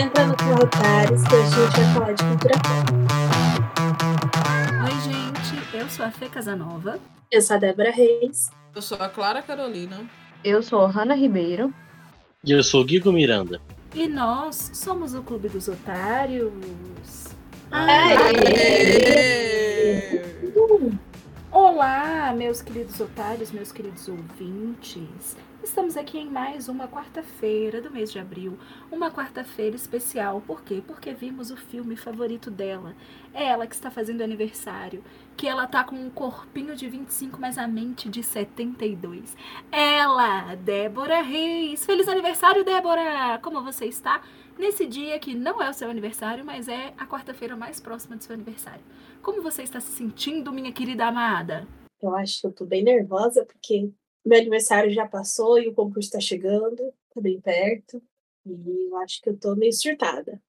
Entrando com Rotares, que hoje a gente vai falar de cultura pop. Oi, gente. Eu sou a Fê Casanova. Eu sou a Débora Reis. Eu sou a Clara Carolina. Eu sou a Hanna Ribeiro. E eu sou o Guigo Miranda. E nós somos o Clube dos Otários. Olá, meus queridos otários, meus queridos ouvintes. Estamos aqui em mais uma quarta-feira do mês de abril. Uma quarta-feira especial. Por quê? Porque vimos o filme favorito dela. É ela que está fazendo aniversário. Que ela tá com um corpinho de 25, mas a mente de 72. Ela, Débora Reis. Feliz aniversário, Débora! Como você está? Nesse dia que não é o seu aniversário, mas é a quarta-feira mais próxima do seu aniversário. Como você está se sentindo, minha querida amada? Eu acho que eu tô bem nervosa, porque meu aniversário já passou e o concurso está chegando, tá bem perto. E eu acho que eu tô meio surtada.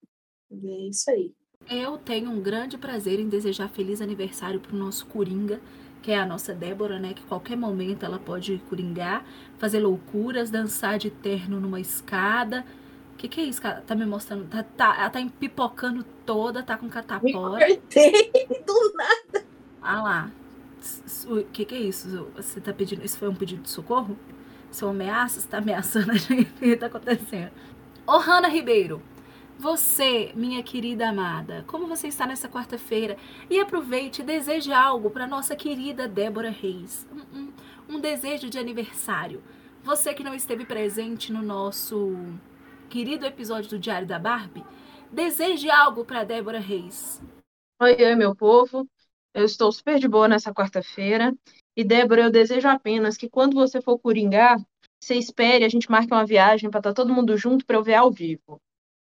E é isso aí. Eu tenho um grande prazer em desejar feliz aniversário pro nosso Coringa, que é a nossa Débora, né? Que qualquer momento ela pode coringar, fazer loucuras, dançar de terno numa escada. O que, que é isso? cara? Tá me mostrando. Tá, tá, ela tá empipocando toda, tá com Me catapora. cortei do nada. Ah lá. O que, que é isso? Você tá pedindo. Isso foi um pedido de socorro? São ameaças? Você tá ameaçando a gente? O que tá acontecendo? Ô, Hanna Ribeiro, você, minha querida amada, como você está nessa quarta-feira? E aproveite e deseje algo para nossa querida Débora Reis. Um, um- um desejo de aniversário. Você que não esteve presente no nosso querido episódio do Diário da Barbie, deseje algo para Débora Reis. Oi, oi, meu povo. Eu estou super de boa nessa quarta-feira. E, Débora, eu desejo apenas que quando você for coringar, você espere, a gente marque uma viagem para estar todo mundo junto para eu ver ao vivo.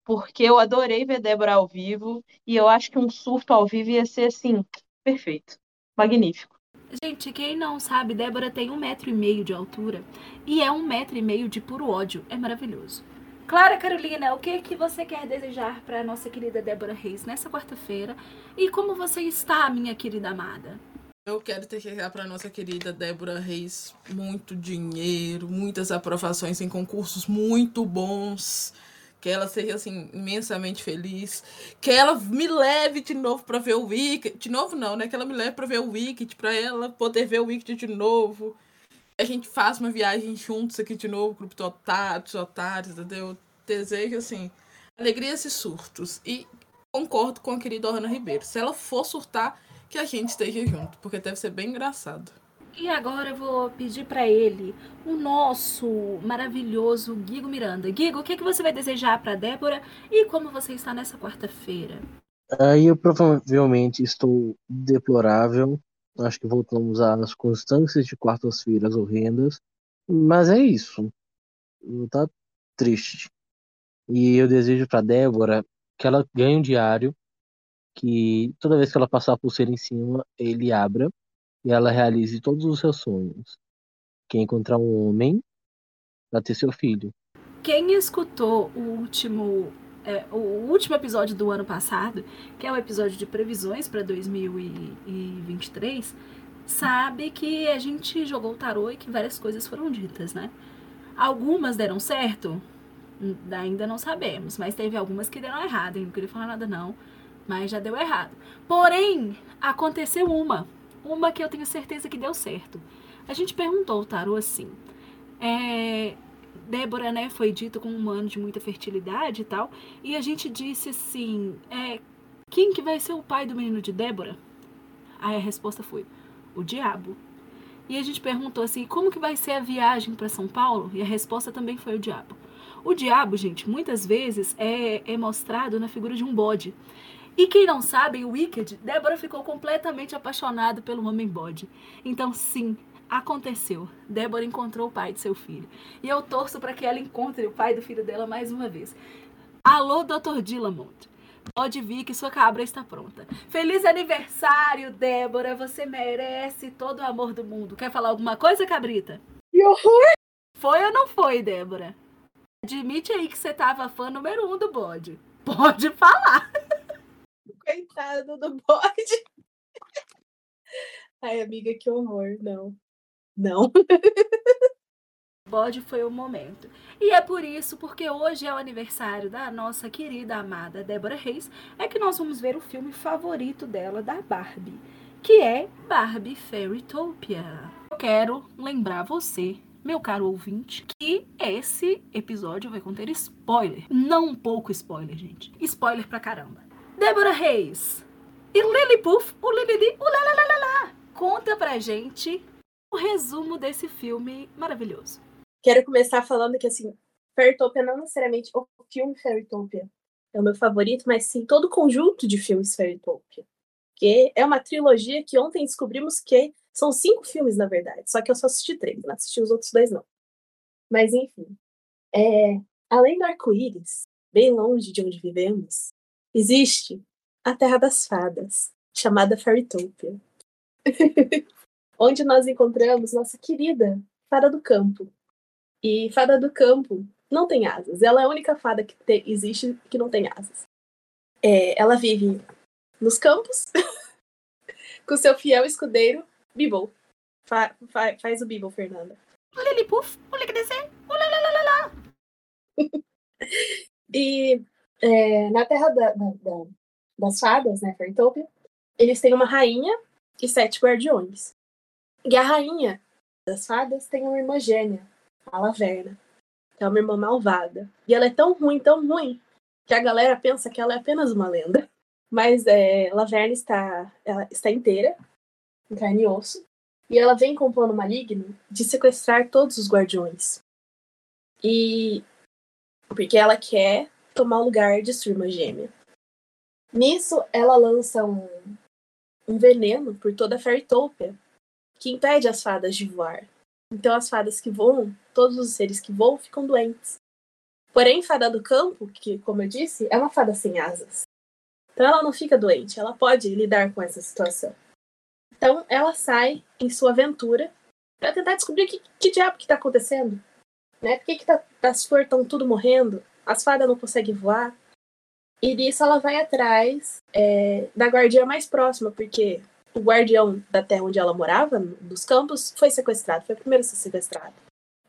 Porque eu adorei ver Débora ao vivo e eu acho que um surto ao vivo ia ser, assim, perfeito. Magnífico. Gente, quem não sabe, Débora tem um metro e meio de altura e é um metro e meio de puro ódio. É maravilhoso. Clara Carolina, o que que você quer desejar para nossa querida Débora Reis nessa quarta-feira? E como você está, minha querida amada? Eu quero desejar para nossa querida Débora Reis muito dinheiro, muitas aprovações em concursos muito bons. Que ela seja assim imensamente feliz, que ela me leve de novo para ver o Wicked, de novo não, né? Que ela me leve para ver o Wicked, para ela poder ver o Wicked de novo. A gente faça uma viagem juntos aqui de novo, grupo de otários, otários, entendeu? Desejo assim, alegrias e surtos. E concordo com a querida Ana Ribeiro. Se ela for surtar, que a gente esteja junto, porque deve ser bem engraçado. E agora eu vou pedir para ele, o nosso maravilhoso Guigo Miranda. Guigo, o que que você vai desejar para Débora e como você está nessa quarta-feira? Aí eu provavelmente estou deplorável. Acho que voltamos às constâncias de quartas-feiras horrendas. Mas é isso. Tá triste. E eu desejo pra Débora que ela ganhe um diário. Que toda vez que ela passar a pulseira em cima, ele abra. E ela realize todos os seus sonhos. Que é encontrar um homem pra ter seu filho. Quem escutou o último, é, o último episódio do ano passado, que é o episódio de previsões para 2023, sabe que a gente jogou o tarô e que várias coisas foram ditas, né? Algumas deram certo, Hum, ainda não sabemos, mas teve algumas que deram errado, eu não queria falar nada não, mas já deu errado. Porém, aconteceu uma, uma que eu tenho certeza que deu certo. A gente perguntou ao tarô assim, é, Débora, né, foi dito com um ano de muita fertilidade e tal. E a gente disse assim: é, quem que vai ser o pai do menino de Débora? Aí a resposta foi: o diabo. E a gente perguntou assim: como que vai ser a viagem para São Paulo? E a resposta também foi o diabo. O diabo, gente, muitas vezes é, é mostrado na figura de um bode. E quem não sabe, o Wicked, Débora ficou completamente apaixonada pelo homem bode. Então, sim, aconteceu. Débora encontrou o pai de seu filho. E eu torço para que ela encontre o pai do filho dela mais uma vez. Alô, Dr. Dillamont. Pode vir que sua cabra está pronta. Feliz aniversário, Débora. Você merece todo o amor do mundo. Quer falar alguma coisa, cabrita? Que horror! Foi ou não foi, Débora? Admite aí que você tava fã número um do bode. Pode falar. Coitado do bode. Ai, amiga, que horror. Não. Não. pode foi o momento. E é por isso, porque hoje é o aniversário da nossa querida amada Débora Reis, é que nós vamos ver o filme favorito dela, da Barbie, que é Barbie Fairytopia. Eu quero lembrar você, meu caro ouvinte, que esse episódio vai conter spoiler. Não pouco spoiler, gente. Spoiler pra caramba. Débora Reis e Lily Puff, o Lili, o lá. Conta pra gente o resumo desse filme maravilhoso. Quero começar falando que, assim, Fairytopia não necessariamente o filme Fairytopia é o meu favorito, mas sim todo o conjunto de filmes Fairytopia. Que é uma trilogia que ontem descobrimos que são cinco filmes, na verdade. Só que eu só assisti três, não assisti os outros dois, não. Mas, enfim. É, além do arco-íris, bem longe de onde vivemos, existe a Terra das Fadas, chamada Fairytopia. onde nós encontramos nossa querida Fada do Campo. E Fada do Campo não tem asas. Ela é a única fada que te, existe que não tem asas. É, ela vive nos campos com seu fiel escudeiro, Bibble. Fa, fa, faz o Bibble, Fernanda. Lilipuf, lá. E é, na Terra da, da, da, das Fadas, né, Fairytopia, eles têm uma rainha e sete guardiões. E a rainha das fadas tem uma irmã gêmea, a Laverna, que é uma irmã malvada. E ela é tão ruim, tão ruim, que a galera pensa que ela é apenas uma lenda. Mas é, Laverna está, ela está inteira, em carne e osso, e ela vem com um plano maligno de sequestrar todos os guardiões. E porque ela quer tomar o lugar de sua irmã gêmea. Nisso, ela lança um, um veneno por toda a Fairytopia, que impede as fadas de voar. Então as fadas que voam, todos os seres que voam ficam doentes. Porém, fada do campo, que, como eu disse, é uma fada sem asas. Então ela não fica doente, ela pode lidar com essa situação. Então ela sai em sua aventura para tentar descobrir que, que diabo que está acontecendo. Né? Por que, que tá, as flores estão tudo morrendo? As fadas não conseguem voar. E nisso ela vai atrás é, da guardiã mais próxima, porque o guardião da terra onde ela morava, dos campos, foi sequestrado, foi o primeiro a ser sequestrado.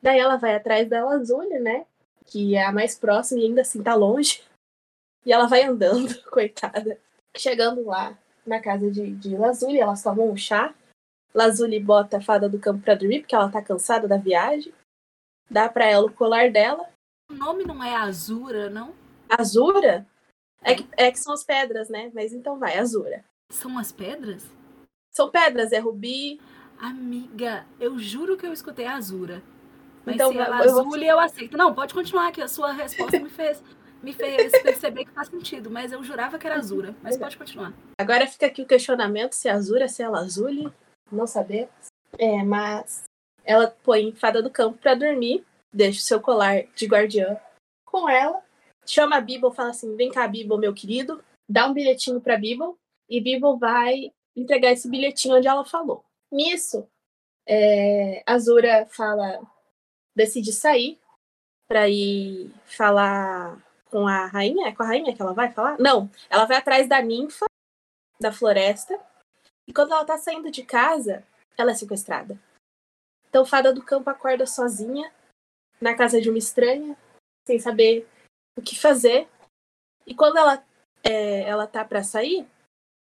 Daí ela vai atrás da Lazuli, né? Que é a mais próxima e ainda assim tá longe. E ela vai andando, coitada. Chegando lá na casa de, de Lazuli, elas tomam um chá. Lazuli bota a fada do campo pra dormir, porque ela tá cansada da viagem. Dá pra ela o colar dela. O nome não é Azura, não? Azura? É que, é que são as pedras, né? Mas então vai, Azura. São as pedras? São pedras, é rubi. Amiga, eu juro que eu escutei Azura. Mas Então, se ela eu vou- azul, eu aceito. Não, pode continuar, que a sua resposta me fez, me fez perceber que faz sentido. Mas eu jurava que era Azura. Mas pode continuar. Agora fica aqui o questionamento se é Azura, se é Lazuli. Não sabemos. É, mas ela põe fada do campo pra dormir, deixa o seu colar de guardiã com ela, chama a Bibble, fala assim: vem cá, Bibble, meu querido, dá um bilhetinho pra Bibble, e Bibble vai entregar esse bilhetinho onde ela falou. Nisso, é, Azura fala, decide sair pra ir falar com a rainha. É com a rainha que ela vai falar? Não, ela vai atrás da ninfa da floresta. E quando ela tá saindo de casa, ela é sequestrada. Então, Fada do Campo acorda sozinha na casa de uma estranha, sem saber o que fazer. E quando ela, é, ela tá para sair,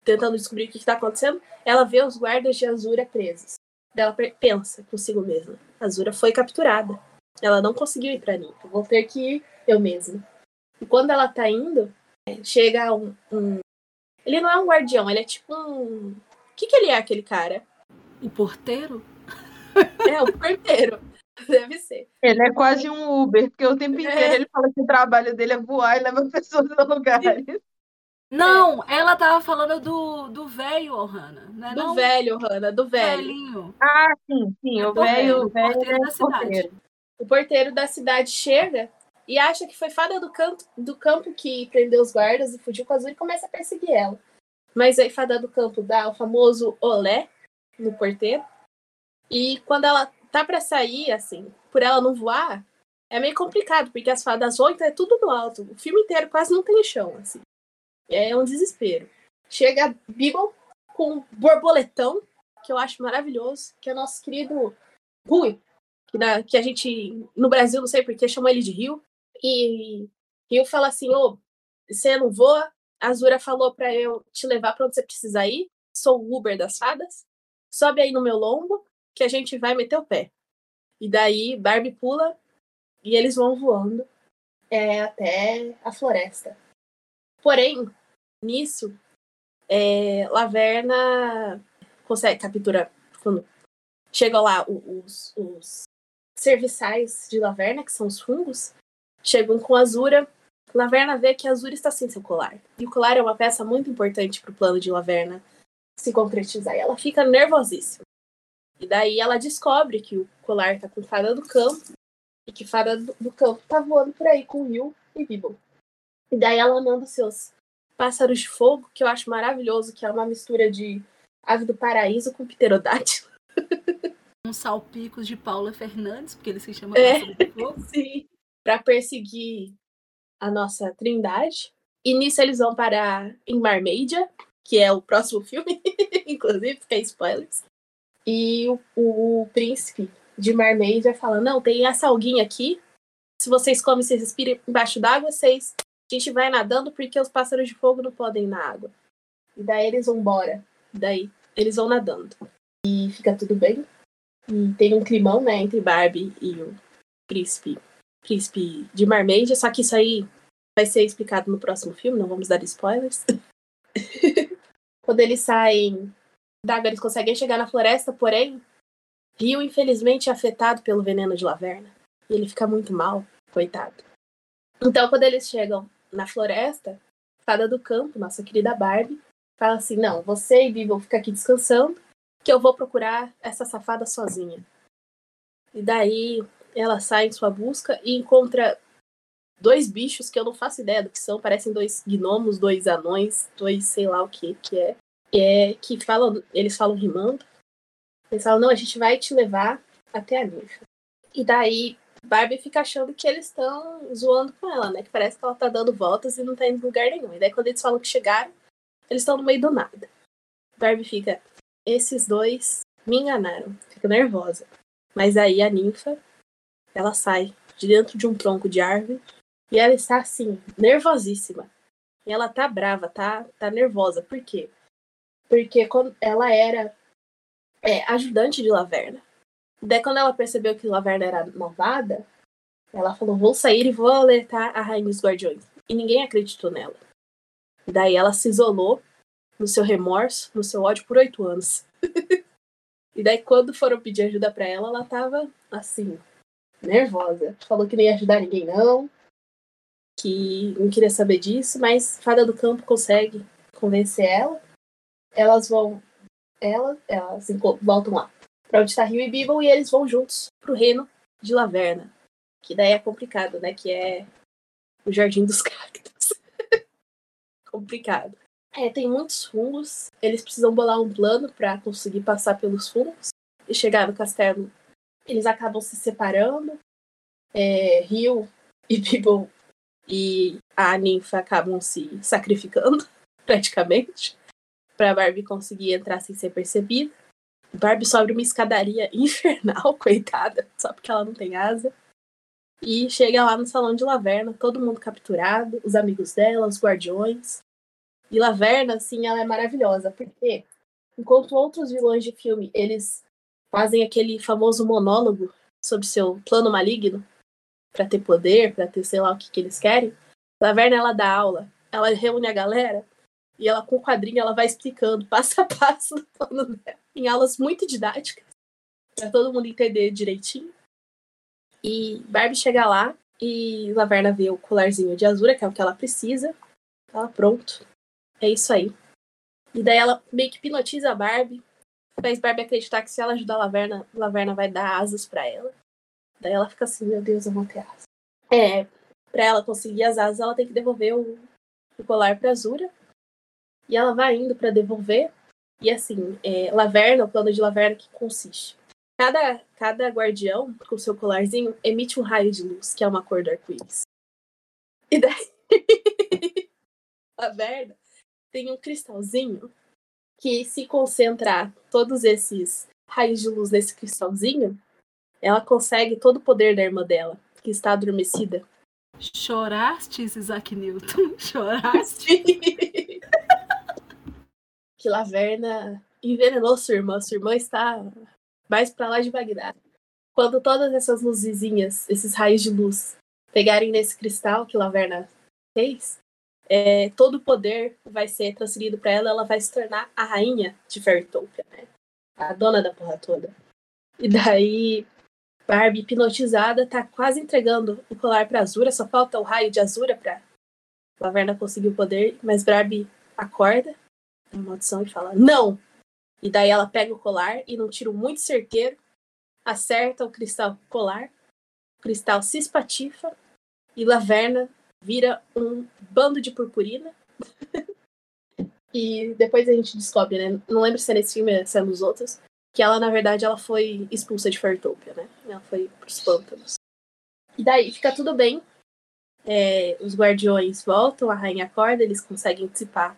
tentando descobrir o que, que tá acontecendo, ela vê os guardas de Azura presos. Ela pe- pensa consigo mesma: Azura foi capturada. Ela não conseguiu ir pra Ninfa. Vou ter que ir eu mesma. E quando ela tá indo, é, chega um, um- Ele não é um guardião, ele é tipo um. O que, que ele é, aquele cara? O porteiro? É, um porteiro. Deve ser. Ele é quase um Uber, porque o tempo É. inteiro ele fala que o trabalho dele é voar e leva pessoas a lugares. Não, ela tava falando do, do velho, Ohana. Né? Do não, velho, Hanna, do velho. velhinho. Ah, sim, sim, o velho, o o velho porteiro é da cidade. porteiro. O porteiro da cidade chega e acha que foi fada do, canto, do campo que prendeu os guardas e fugiu com a Azul e começa a perseguir ela. Mas aí fada do campo dá o famoso olé no porteiro. E quando ela tá pra sair, assim, por ela não voar, é meio complicado, porque as fadas voam, então é tudo no alto. O filme inteiro quase não tem chão, assim. É um desespero. Chega Bibble com borboletão, que eu acho maravilhoso, que é nosso querido Rui. que, na, que a gente, no Brasil, não sei porquê, chama ele de Rio. E Rio fala assim: ô, você não voa? A Azura falou pra eu te levar pra onde você precisa ir. Sou o Uber das fadas. Sobe aí no meu lombo que a gente vai meter o pé. E daí Barbie pula e eles vão voando é, até a floresta. Porém, nisso, é, Laverna consegue capturar quando chegam lá os, os serviçais de Laverna, que são os fungos, chegam com Azura. Laverna vê que Azura está sem seu colar. E o colar é uma peça muito importante para o plano de Laverna se concretizar. E ela fica nervosíssima. E daí ela descobre que o colar está com Fada do Campo e que Fada do Campo está voando por aí com Will e Bibble. E daí ela manda seus pássaros de fogo, que eu acho maravilhoso, que é uma mistura de ave do paraíso com pterodátilo. Uns salpicos de Paula Fernandes, porque ele se chama É. Pássaro de Fogo. Sim. Pra perseguir a nossa trindade. E nisso eles vão parar em Marmedia, que é o próximo filme, inclusive, fica aí spoilers. E o, o príncipe de Marmedia fala: Não, tem essa alguinha aqui. Se vocês comem, vocês respiram embaixo d'água, vocês. A gente vai nadando porque os pássaros de fogo não podem ir na água. E daí eles vão embora. E daí eles vão nadando. E fica tudo bem. E tem um climão, né, entre Barbie e o príncipe, príncipe de Marmedia, só que isso aí vai ser explicado no próximo filme, não vamos dar spoilers. Quando eles saem d'água, eles conseguem chegar na floresta, porém, Rio, infelizmente, é afetado pelo veneno de Laverna. E ele fica muito mal, coitado. Então, quando eles chegam na floresta, Fada do Campo, nossa querida Barbie, fala assim: Não, você e Bibi vão ficar aqui descansando, que eu vou procurar essa safada sozinha. E daí ela sai em sua busca e encontra dois bichos que eu não faço ideia do que são, parecem dois gnomos, dois anões, dois sei lá o que que é. É que falam, eles falam rimando. Eles falam: "Não, a gente vai te levar até a ninfa". E daí Barbie fica achando que eles estão zoando com ela, né? Que parece que ela tá dando voltas e não tá indo em lugar nenhum. E daí quando eles falam que chegaram, eles estão no meio do nada. Barbie fica: "Esses dois me enganaram". Fica nervosa. Mas aí a ninfa, ela sai de dentro de um tronco de árvore e ela está assim, nervosíssima. E ela tá brava, tá, tá nervosa. Por quê? Porque quando ela era é, ajudante de Laverna. Daí quando ela percebeu que Laverna era malvada, ela falou, vou sair e vou alertar a Rainha dos Guardiões. E ninguém acreditou nela. Daí ela se isolou no seu remorso, no seu ódio por oito anos. e daí quando foram pedir ajuda pra ela, ela tava assim, nervosa. Falou que não ia ajudar ninguém, não. Que não queria saber disso, mas Fada do Campo consegue convencer ela. Elas vão. Ela, elas voltam lá onde tá Rio e Bibble e eles vão juntos pro reino de Laverna. Que daí é complicado, né? Que é o Jardim dos Cactos. complicado. É, tem muitos fungos. Eles precisam bolar um plano pra conseguir passar pelos fungos e chegar no castelo eles acabam se separando. É, Rio e Bibble e a ninfa acabam se sacrificando, praticamente, pra Barbie conseguir entrar sem ser percebida. Barbie sobe uma escadaria infernal, coitada, só porque ela não tem asa. E chega lá no salão de Laverna, todo mundo capturado, os amigos dela, os guardiões. E Laverna, assim, ela é maravilhosa, porque enquanto outros vilões de filme, eles fazem aquele famoso monólogo sobre seu plano maligno para ter poder, para ter sei lá o que, que eles querem. Laverna ela dá aula, ela reúne a galera e ela com o quadrinho ela vai explicando passo a passo plano dela, em aulas muito didáticas para todo mundo entender direitinho. E Barbie chega lá e Laverna vê o colarzinho de Azura, que é o que ela precisa. Ela pronto. É isso aí. E daí ela meio que hipnotiza a Barbie faz Barbie acreditar que se ela ajudar a Laverna, Laverna vai dar asas pra ela. Daí ela fica assim, meu Deus, eu vou ter asas. É, pra ela conseguir as asas, ela tem que devolver o, o colar pra Azura. E ela vai indo pra devolver. E assim, é, Laverna, o plano de Laverna que consiste. Cada, cada guardião, com seu colarzinho, emite um raio de luz, que é uma cor do arco-íris. E daí, Laverna tem um cristalzinho que se concentrar todos esses raios de luz nesse cristalzinho, ela consegue todo o poder da irmã dela, que está adormecida. Chorastes, Isaac Newton? Choraste? que Laverna envenenou sua irmã. Sua irmã está mais para lá de Bagdá. Quando todas essas luzezinhas, esses raios de luz, pegarem nesse cristal que Laverna fez, é, todo o poder vai ser transferido para ela, ela vai se tornar a rainha de Fairytopia, né? A dona da porra toda. E daí, Barbie, hipnotizada, tá quase entregando o colar pra Azura, só falta o raio de Azura pra Laverna conseguir o poder, mas Barbie acorda da maldição e fala, não! E daí ela pega o colar e num tiro muito certeiro, acerta o cristal colar, o cristal se espatifa e Laverna vira um bando de purpurina. e depois a gente descobre, né? Não lembro se é nesse filme, se é nos outros, que ela, na verdade, ela foi expulsa de Fairtopia, né? Ela foi pros pântanos. E daí fica tudo bem. É, os guardiões voltam, a rainha acorda, eles conseguem dissipar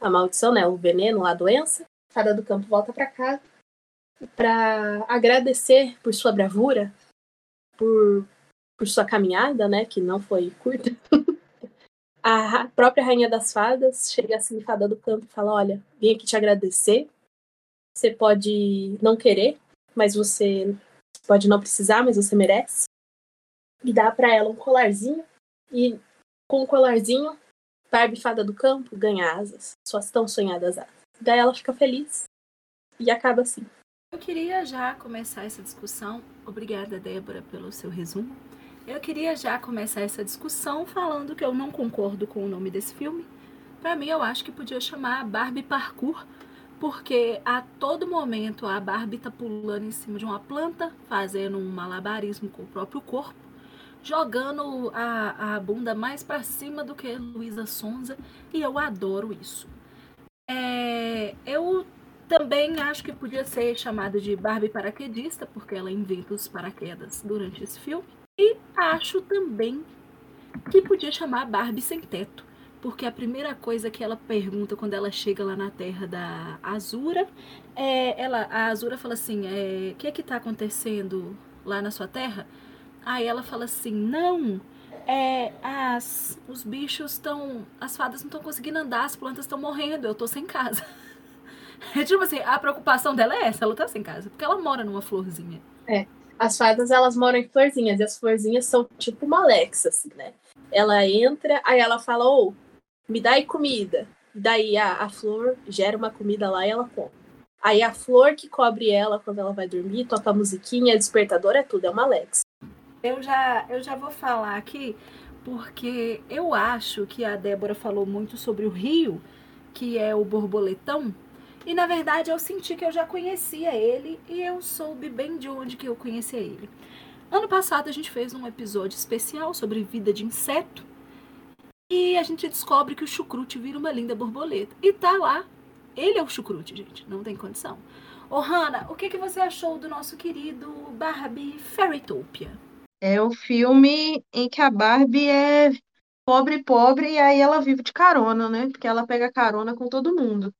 a maldição, né? O veneno, a doença. Fada do campo volta para casa para agradecer por sua bravura, por, por sua caminhada, né? Que não foi curta. a própria rainha das fadas chega assim, fada do campo, e fala: Olha, vim aqui te agradecer você pode não querer, mas você pode não precisar, mas você merece. E dá para ela um colarzinho. E com o colarzinho, Barbie Fada do Campo ganha asas. Suas tão sonhadas asas. Daí ela fica feliz. E acaba assim. Eu queria já começar essa discussão. Obrigada, Débora, pelo seu resumo. Eu queria já começar essa discussão falando que eu não concordo com o nome desse filme. Para mim, eu acho que podia chamar Barbie Parkour porque a todo momento a Barbie tá pulando em cima de uma planta, fazendo um malabarismo com o próprio corpo, jogando a, a bunda mais para cima do que Luísa Sonza, e eu adoro isso. É, eu também acho que podia ser chamada de Barbie paraquedista, porque ela inventa os paraquedas durante esse filme. E acho também que podia chamar Barbie sem teto, porque a primeira coisa que ela pergunta quando ela chega lá na terra da Azura, é, ela, a Azura fala assim, o é, que é que tá acontecendo lá na sua terra? Aí ela fala assim, não, é, as, os bichos estão, as fadas não estão conseguindo andar, as plantas estão morrendo, eu tô sem casa. É tipo assim, a preocupação dela é essa, ela tá sem casa, porque ela mora numa florzinha. É, as fadas elas moram em florzinhas, e as florzinhas são tipo uma Alexa, assim, né? Ela entra, aí ela fala, ô, oh, me dá comida. Daí a, a flor gera uma comida lá e ela come. Aí a flor que cobre ela quando ela vai dormir, toca a musiquinha, despertador, é tudo, é uma Alexa. Eu já, eu já vou falar aqui, porque eu acho que a Débora falou muito sobre o rio, que é o borboletão, e na verdade eu senti que eu já conhecia ele e eu soube bem de onde que eu conhecia ele. Ano passado a gente fez um episódio especial sobre vida de inseto e a gente descobre que o chucrute vira uma linda borboleta. E tá lá. Ele é o chucrute, gente. Não tem condição. Ô, Hanna, o que, que você achou do nosso querido Barbie Fairytopia? É o filme em que a Barbie é pobre, pobre, e aí ela vive de carona, né? Porque ela pega carona com todo mundo.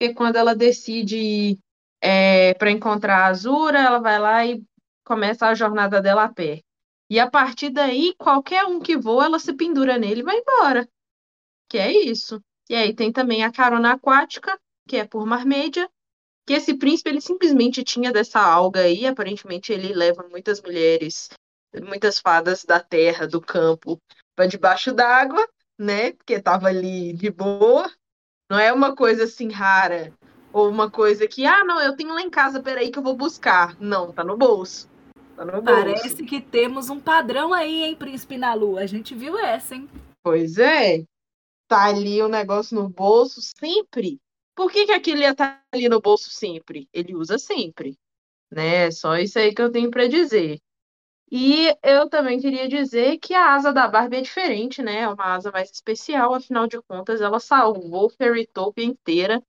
E quando ela decide é, para encontrar a Azura, ela vai lá e começa a jornada dela a pé. E a partir daí, qualquer um que voa, ela se pendura nele e vai embora. Que é isso. E aí tem também a carona aquática, que é por Marmédia, que esse príncipe ele simplesmente tinha dessa alga aí, aparentemente ele leva muitas mulheres, muitas fadas da terra, do campo, para debaixo d'água, né? Porque tava ali de boa. Não é uma coisa assim rara, ou uma coisa que, ah, não, eu tenho lá em casa, peraí que eu vou buscar. Não, tá no bolso. Tá Parece que temos um padrão aí, hein, Príncipe na Lua. A gente viu essa, hein? Pois é. Tá ali o um negócio no bolso sempre. Por que, que aquilo ia estar tá ali no bolso sempre? Ele usa sempre. Né? Só isso aí que eu tenho para dizer. E eu também queria dizer que a asa da Barbie é diferente, né? É uma asa mais especial, afinal de contas, ela salvou Fairytopia inteira.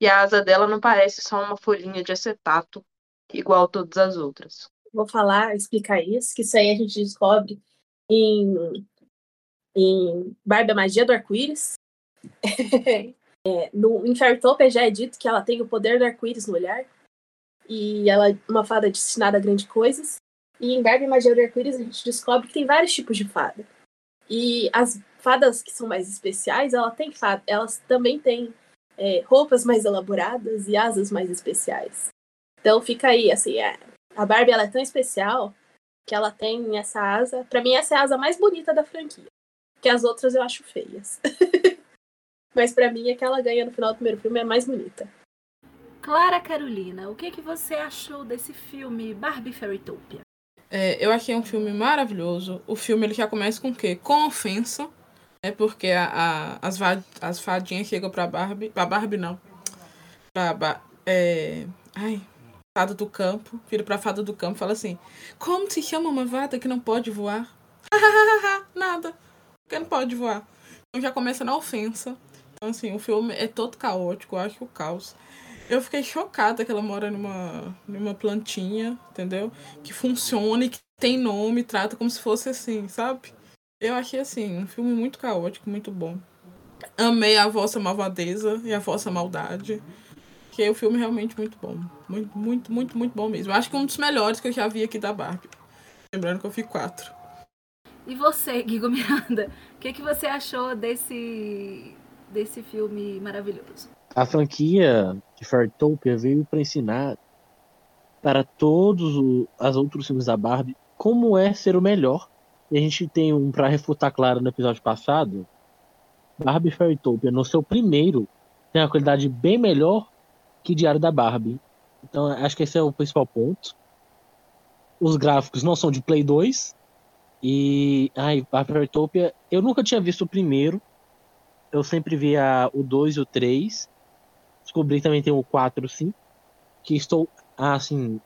E a asa dela não parece só uma folhinha de acetato, igual todas as outras vou falar, explicar isso, que isso aí a gente descobre em, em Barba Magia do Arco-Íris. é, no, em já é dito que ela tem o poder do arco-íris no olhar. E ela é uma fada destinada a grandes coisas. E em Barbie Magia de Arco-Íris a gente descobre que tem vários tipos de fada. E as fadas que são mais especiais, ela tem fada, elas também têm é, roupas mais elaboradas e asas mais especiais. Então fica aí, assim, é, a Barbie ela é tão especial que ela tem essa asa. Para mim, essa é a asa mais bonita da franquia. Que as outras eu acho feias. Mas para mim, a que ela ganha no final do primeiro filme é mais bonita. Clara Carolina, o que, que você achou desse filme Barbie Fairytopia? É, eu achei um filme maravilhoso. O filme ele já começa com o quê? Com ofensa. É porque a, a, as, as fadinhas chegam pra Barbie. Pra Barbie não. Pra. É, ai, fada do campo. Vira pra fada do campo fala assim: Como se chama uma vada que não pode voar? Nada. Porque não pode voar. Então já começa na ofensa. Então, assim, o filme é todo caótico, eu acho o caos. Eu fiquei chocada que ela mora numa, numa plantinha, entendeu? Que funciona e que tem nome, trata como se fosse assim, sabe? Eu achei assim, um filme muito caótico, muito bom. Amei a vossa malvadeza e a vossa maldade. Que o filme é realmente muito bom. Muito, muito, muito, muito bom mesmo. Acho que um dos melhores que eu já vi aqui da Barbie. Lembrando que eu fui quatro. E você, Guigo Miranda, o que, que você achou desse, desse filme maravilhoso? A franquia de Fairtopia veio para ensinar para todos os outros filmes da Barbie como é ser o melhor. E a gente tem um para refutar claro no episódio passado. Barbie Fairtopia, no seu primeiro, tem uma qualidade bem melhor que Diário da Barbie. Então, acho que esse é o principal ponto. Os gráficos não são de Play 2. E, ai, Barbie Fairtopia, eu nunca tinha visto o primeiro. Eu sempre via o 2 e o 3. Descobri também tem o 4, sim. Que estou, assim,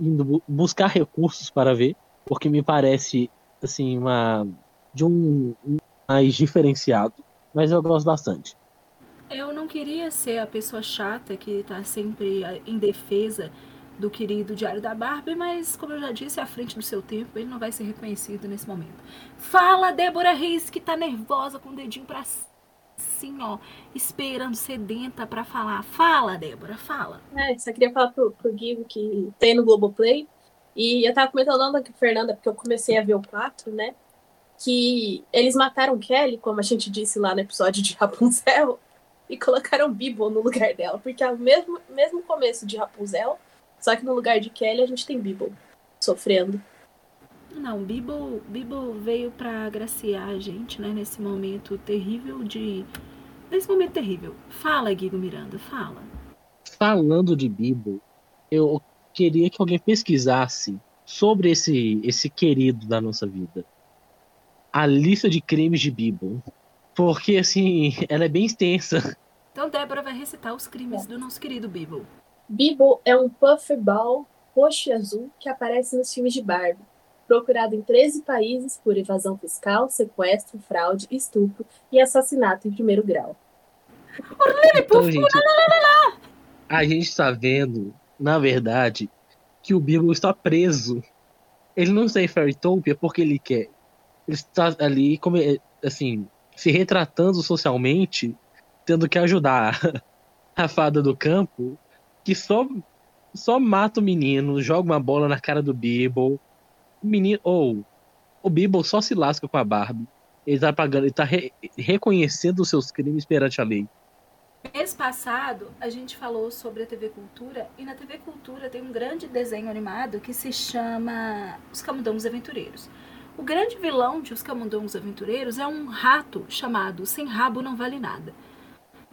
indo buscar recursos para ver, porque me parece, assim, uma de um mais diferenciado, mas eu gosto bastante. Eu não queria ser a pessoa chata que está sempre em defesa do querido Diário da Barbie, mas como eu já disse, à frente do seu tempo, ele não vai ser reconhecido nesse momento. Fala, Débora Reis, que tá nervosa com o dedinho pra assim, ó, esperando, sedenta para falar. Fala, Débora, fala. É, só queria falar pro, pro Guigo que tem no Globoplay. E eu tava comentando com a Fernanda, porque eu comecei a ver o 4, né? Que eles mataram Kelly, como a gente disse lá no episódio de Rapunzel, e colocaram Bibo no lugar dela. Porque é o mesmo, mesmo começo de Rapunzel, só que no lugar de Kelly a gente tem Bibo sofrendo. Não, Bibo, Bibo veio para agraciar a gente, né, nesse momento terrível de nesse momento terrível. Fala, Guigo Miranda, fala. Falando de Bibo, eu queria que alguém pesquisasse sobre esse esse querido da nossa vida. A lista de crimes de Bibo. Porque assim, ela é bem extensa. Então Débora vai recitar os crimes é. do nosso querido Bibo. Bibo é um puffball roxo e azul que aparece nos filmes de Barbie procurado em 13 países por evasão fiscal, sequestro, fraude, estupro e assassinato em primeiro grau. Então, gente, a gente está vendo, na verdade, que o Bilbo está preso. Ele não está em Fairytopia porque ele quer. Ele está ali, como, assim, se retratando socialmente, tendo que ajudar a fada do campo, que só, só mata o menino, joga uma bola na cara do Bilbo, o menino. Ou. o Bibo só se lasca com a Barbie. Ele tá pagando, ele tá re, reconhecendo os seus crimes perante a lei. Mês passado, a gente falou sobre a TV Cultura e na TV Cultura tem um grande desenho animado que se chama Os Camundongos Aventureiros. O grande vilão de Os Camundongos Aventureiros é um rato chamado Sem Rabo Não Vale Nada.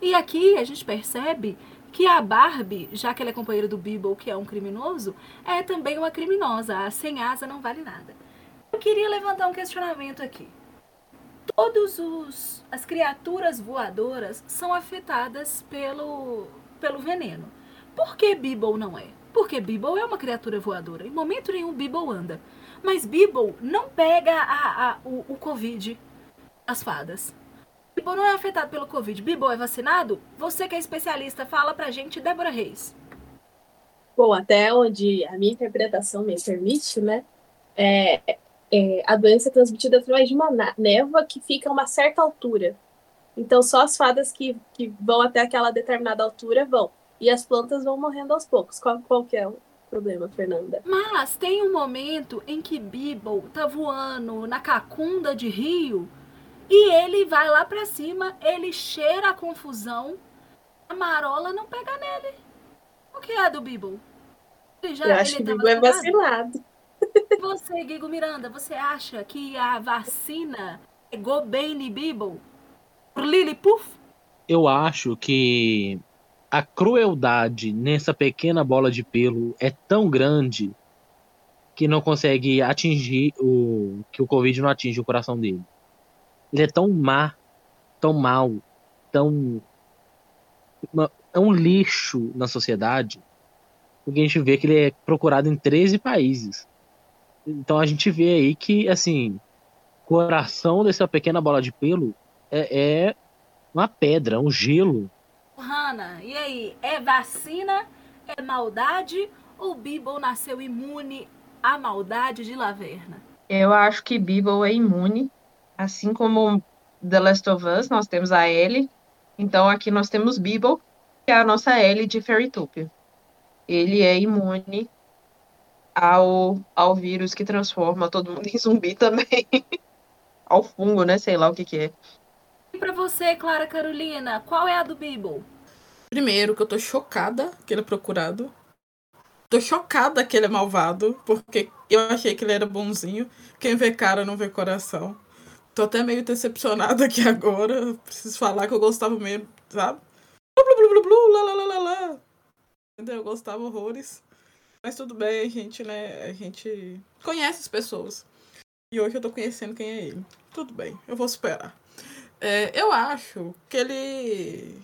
E aqui a gente percebe que a Barbie, já que ela é companheira do Bibble, que é um criminoso, é também uma criminosa. A sem asa não vale nada. Eu queria levantar um questionamento aqui. Todos os as criaturas voadoras são afetadas pelo pelo veneno. Por que Bibble não é? Porque Bibble é uma criatura voadora. Em momento nenhum Bibble anda. Mas Bibble não pega a, a, o, o Covid, as fadas. Bibo não é afetado pelo Covid. Bibo é vacinado? Você que é especialista, fala pra gente, Débora Reis. Bom, até onde a minha interpretação me permite, né? É, é, a doença é transmitida através de uma névoa que fica a uma certa altura. Então, só as fadas que, que vão até aquela determinada altura vão. E as plantas vão morrendo aos poucos. Qual, qual que é problema, Fernanda. Mas tem um momento em que Bibble tá voando na cacunda de rio e ele vai lá pra cima, ele cheira a confusão, a marola não pega nele. O que é do Bibble? Ele já, Eu acho que ele o Bibo é vacilado. Você, Guigo Miranda, você acha que a vacina pegou bem em Bibble? Por Lillipuf? Eu acho que a crueldade nessa pequena bola de pelo é tão grande que não consegue atingir o. que o Covid não atinge o coração dele. Ele é tão má, tão mal, tão. uma- é um lixo na sociedade, porque a gente vê que ele é procurado em 13 países. Então a gente vê aí que, assim, o coração dessa pequena bola de pelo é, é uma pedra, um gelo. Hanna, e aí? É vacina? É maldade? Ou Bibble nasceu imune à maldade de Laverna? Eu acho que Bibble é imune, assim como The Last of Us, nós temos a Ellie. Então aqui nós temos Bibble, que é a nossa Ellie de Fairytopia. Ele é imune ao, ao vírus que transforma todo mundo em zumbi também. ao fungo, né? Sei lá o que que é. E pra você, Clara Carolina, qual é a do Bibble? Primeiro, que eu tô chocada que ele é procurado. Tô chocada que ele é malvado, porque eu achei que ele era bonzinho. Quem vê cara não vê coração. Tô até meio decepcionada aqui agora. Preciso falar que eu gostava mesmo, sabe? Blu, blu, blu, blu, lá, lá, lá, lá. Entendeu? Eu gostava horrores. Mas tudo bem, a gente, né? A gente conhece as pessoas. E hoje eu tô conhecendo quem é ele. Tudo bem, eu vou superar. É, eu acho que ele.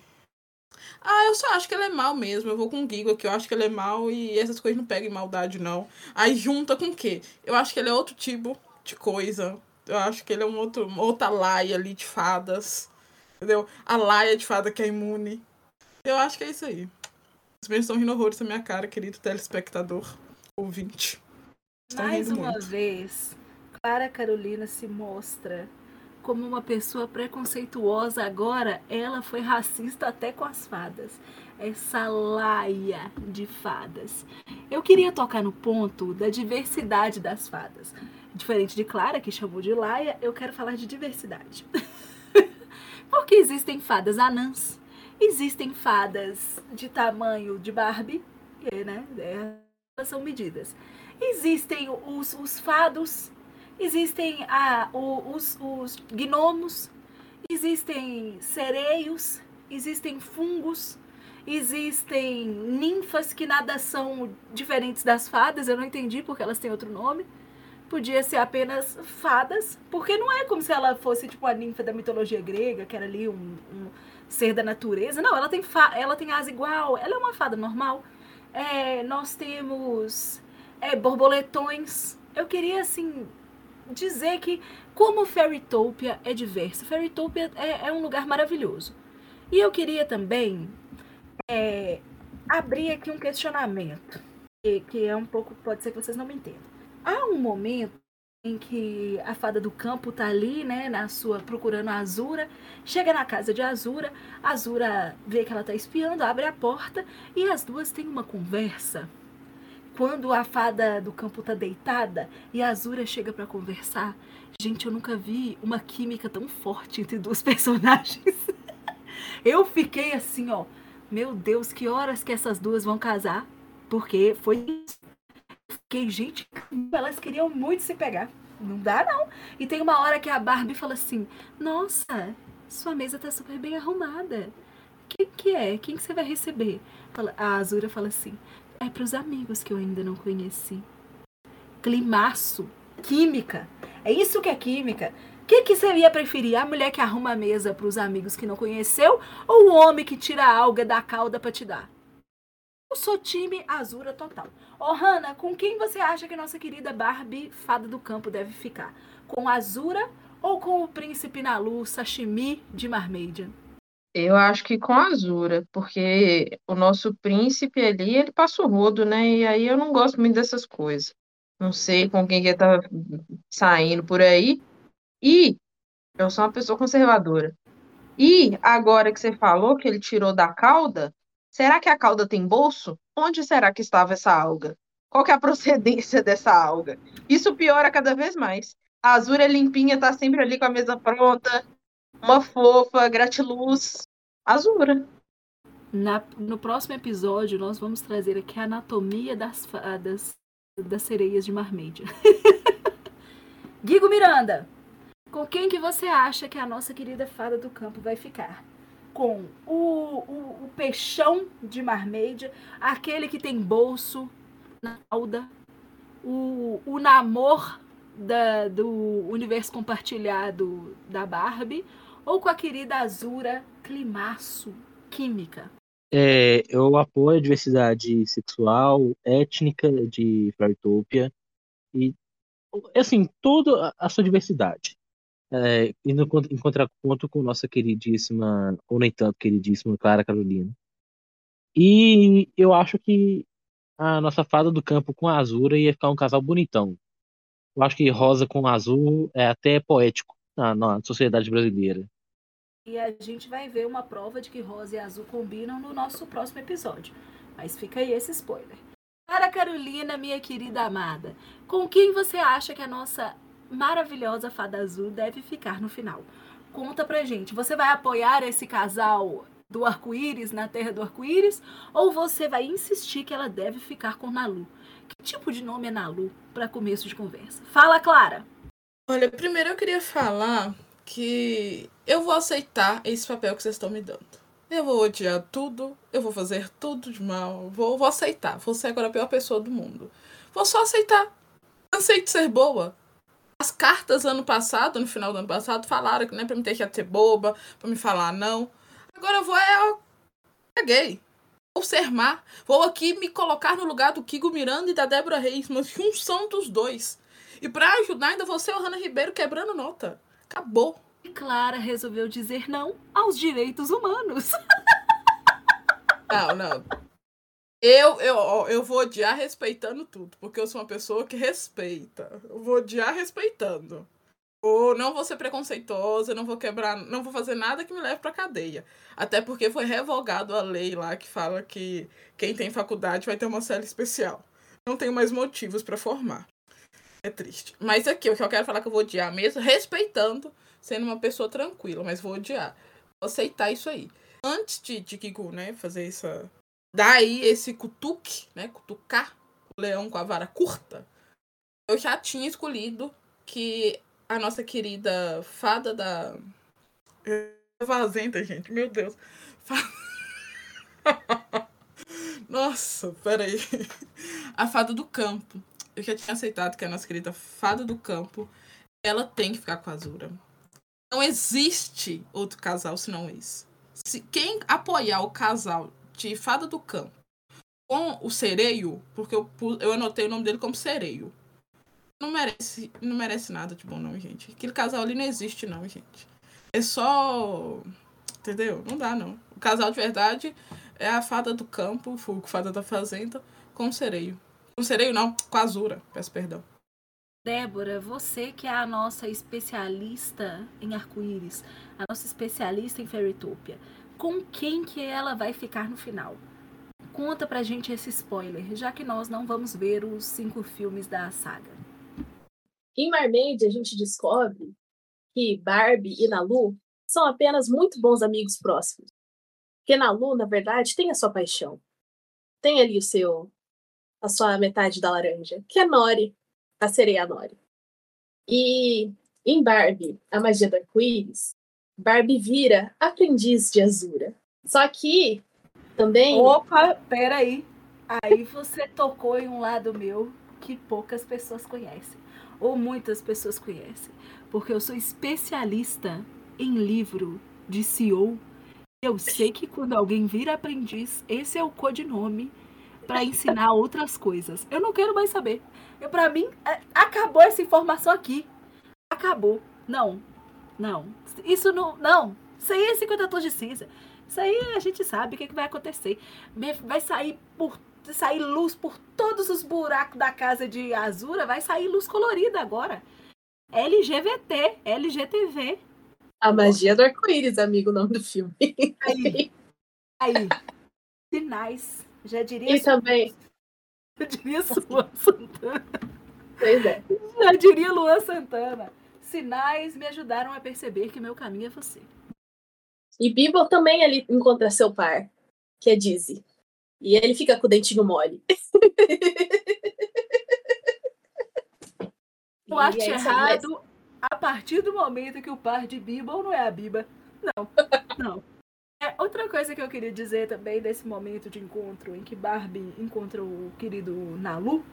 Ah, eu só acho que ele é mal mesmo. Eu vou com o Gigo aqui. Eu acho que ele é mal e essas coisas não pegam em maldade, não. Aí junta com o quê? Eu acho que ele é outro tipo de coisa. Eu acho que ele é um outro, uma outra laia ali de fadas. Entendeu? A laia de fada que é imune. Eu acho que é isso aí. Os meus estão rindo horrores na minha cara, querido telespectador, ouvinte. Estão Mais uma muito. vez, Clara Carolina se mostra como uma pessoa preconceituosa. Agora, ela foi racista até com as fadas. Essa laia de fadas. Eu queria tocar no ponto da diversidade das fadas. Diferente de Clara, que chamou de laia, eu quero falar de diversidade. Porque existem fadas anãs, existem fadas de tamanho de Barbie, né, elas são medidas. Existem os, os fados, existem a, o- os, os gnomos, existem sereios, existem fungos, existem ninfas que nada são diferentes das fadas, eu não entendi porque elas têm outro nome. Podia ser apenas fadas, porque não é como se ela fosse tipo a ninfa da mitologia grega, que era ali um, um ser da natureza. Não, ela tem, ela tem asa igual, ela é uma fada normal. É, nós temos é, borboletões. Eu queria, assim, dizer que como Fairytopia é diversa, Fairytopia é, é um lugar maravilhoso. E eu queria também é, abrir aqui um questionamento, que, que é um pouco, pode ser que vocês não me entendam. Há um momento em que a fada do campo tá ali, né, na sua procurando a Azura, chega na casa de Azura, Azura vê que ela tá espiando, abre a porta e as duas têm uma conversa. Quando a fada do campo tá deitada e a Azura chega pra conversar, gente, eu nunca vi uma química tão forte entre duas personagens. eu fiquei assim, ó, meu Deus, que horas que essas duas vão casar? Porque foi isso. Fiquei, gente, elas queriam muito se pegar. Não dá, não. E tem uma hora que a Barbie fala assim: Nossa, sua mesa tá super bem arrumada. Quem que é? Quem que você vai receber? A Azura fala assim: É pros amigos que eu ainda não conheci. Climaço. Química. É isso que é química. O que, que você ia preferir? A mulher que arruma a mesa pros amigos que não conheceu ou o homem que tira a alga da cauda pra te dar? Eu sou time Azura total. Ô, Hanna, com quem você acha que nossa querida Barbie, fada do campo, deve ficar? Com Azura ou com o príncipe Nalu, sashimi de Marmadian? Eu acho que com Azura, porque o nosso príncipe ali, ele passa o rodo, né? E aí eu não gosto muito dessas coisas. Não sei com quem que ele tá saindo por aí. E eu sou uma pessoa conservadora. E agora que você falou que ele tirou da cauda, será que a cauda tem bolso? Onde será que estava essa alga? qual é a procedência dessa alga. Isso piora cada vez mais. A Azura limpinha tá sempre ali com a mesa pronta, uma fofa, gratiluz. Azura. Na, no próximo episódio, nós vamos trazer aqui a anatomia das fadas das sereias de Marmédia. Guigo Miranda, com quem que você acha que a nossa querida fada do campo vai ficar? Com o, o, o peixão de Marmédia, aquele que tem bolso na alda, o, o namor da, do universo compartilhado da Barbie, ou com a querida Azura Climaço Química? É, eu apoio a diversidade sexual, étnica de Fairytopia e, assim, toda a sua diversidade. É, indo em com nossa queridíssima, ou nem tanto queridíssima, Clara Carolina. E eu acho que a nossa fada do campo com a Azura ia ficar um casal bonitão. Eu acho que rosa com azul é até poético na, na sociedade brasileira. E a gente vai ver uma prova de que rosa e azul combinam no nosso próximo episódio. Mas fica aí esse spoiler. Para Carolina, minha querida amada, com quem você acha que a nossa maravilhosa fada azul deve ficar no final? Conta pra gente. Você vai apoiar esse casal do arco-íris na Terra do Arco-Íris? Ou você vai insistir que ela deve ficar com Nalu? Que tipo de nome é Nalu para começo de conversa? Fala, Clara! Olha, primeiro eu queria falar que eu vou aceitar esse papel que vocês estão me dando. Eu vou odiar tudo, eu vou fazer tudo de mal, vou, vou aceitar. Vou ser agora a pior pessoa do mundo. Vou só aceitar. De ser boa. As cartas ano passado, no final do ano passado, falaram que não é pra me ter que ser boba, pra me falar não. Agora eu vou é. Caguei. Vou ser má. Vou aqui me colocar no lugar do Kigo Miranda e da Débora Reis, mas junção dos dois. E pra ajudar, ainda você e o Hanna Ribeiro quebrando nota. Acabou. E Clara resolveu dizer não aos direitos humanos. Não, não. Eu, eu, eu vou odiar respeitando tudo, porque eu sou uma pessoa que respeita. Eu vou odiar respeitando. Ou não vou ser preconceituosa, não vou quebrar, não vou fazer nada que me leve pra cadeia. Até porque foi revogado a lei lá que fala que quem tem faculdade vai ter uma cela especial. Não tenho mais motivos para formar. É triste. Mas aqui, o que eu quero falar que eu vou odiar mesmo, respeitando, sendo uma pessoa tranquila, mas vou odiar. Vou aceitar isso aí. Antes de, de Kiku, né, fazer essa. Daí esse cutuque, né? Cutucar o leão com a vara curta. Eu já tinha escolhido que a nossa querida fada da. Fazenda, gente, meu Deus. Nossa, peraí. A fada do campo eu já tinha aceitado que a nossa querida fada do campo, ela tem que ficar com a Azura. Não existe outro casal senão esse. Se quem apoiar o casal de fada do campo com o sereio, porque eu, eu anotei o nome dele como sereio. Não merece, não merece nada de bom, não, gente. Aquele casal ali não existe, não, gente. É só. Entendeu? Não dá, não. O casal de verdade é a fada do campo, o fada da fazenda, com o sereio. Com sereio não, com azura, peço perdão. Débora, você que é a nossa especialista em arco-íris, a nossa especialista em Fairytopia, com quem que ela vai ficar no final? Conta pra gente esse spoiler, já que nós não vamos ver os cinco filmes da saga. Em Marmaid, a gente descobre que Barbie e Nalu são apenas muito bons amigos próximos. Porque Nalu, na verdade, tem a sua paixão. Tem ali o seu a sua metade da laranja, que é Nori, a sereia Nori. E em Barbie, a magia do arco-íris, Barbie vira aprendiz de Azura. Só que também. Opa, peraí. Aí você tocou em um lado meu que poucas pessoas conhecem. Ou muitas pessoas conhecem. Porque eu sou especialista em livro de CEO. Eu sei que quando alguém vira aprendiz, esse é o codinome para ensinar outras coisas. Eu não quero mais saber. Eu para mim é, acabou essa informação aqui. Acabou. Não. Não. Isso não, não. Isso aí é 50 tons de cinza. Isso aí a gente sabe o que, que vai acontecer. Vai sair por sair luz por todos os buracos da casa de Azura, vai sair luz colorida agora. LGVT, LGTV. A magia do arco-íris, amigo, o nome do filme. Aí. Aí. Sinais já diria. E também, Eu diria Luan Santana. Pois é. Já diria Luan Santana. Sinais me ajudaram a perceber que meu caminho é você. E Bibo também ele encontra seu par, que é Dizzy. E ele fica com o dentinho mole. Eu acho errado a partir do momento que o par de Biba ou não é a Biba. Não, não. É, outra coisa que eu queria dizer também desse momento de encontro em que Barbie encontra o querido Nalu,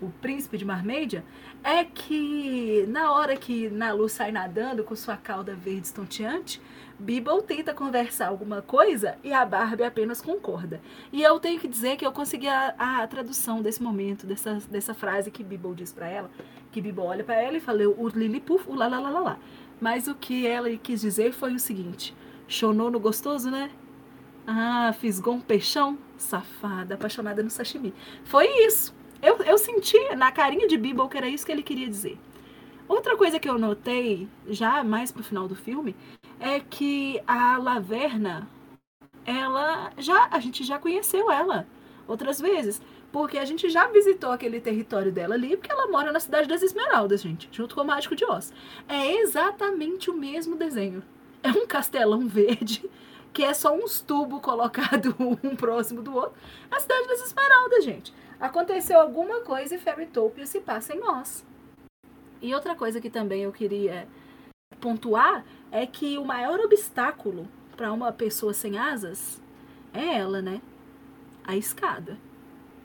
o príncipe de Marmedia, é que na hora que Nalu sai nadando com sua cauda verde estonteante, Bibble tenta conversar alguma coisa e a Barbie apenas concorda. E eu tenho que dizer que eu consegui a, a tradução desse momento, dessa, dessa frase que Bibble diz para ela, que Bibble olha para ela e fala o Lillipuf, o lá. Mas o que ela quis dizer foi o seguinte, chonou no gostoso, né? Ah, fisgou um peixão? Safada, apaixonada no sashimi. Foi isso. Eu, eu senti na carinha de Bibble que era isso que ele queria dizer. Outra coisa que eu notei, já mais pro final do filme, é que a Laverna, ela já a gente já conheceu ela outras vezes, porque a gente já visitou aquele território dela ali, porque ela mora na cidade das Esmeraldas, gente, junto com o Mágico de Oz. É exatamente o mesmo desenho. É um castelão verde que é só uns tubos colocados um próximo do outro. A cidade das Esmeraldas, gente. Aconteceu alguma coisa e Fairytopia se passa em Oz. E outra coisa que também eu queria pontuar é que o maior obstáculo para uma pessoa sem asas é ela, né? A escada.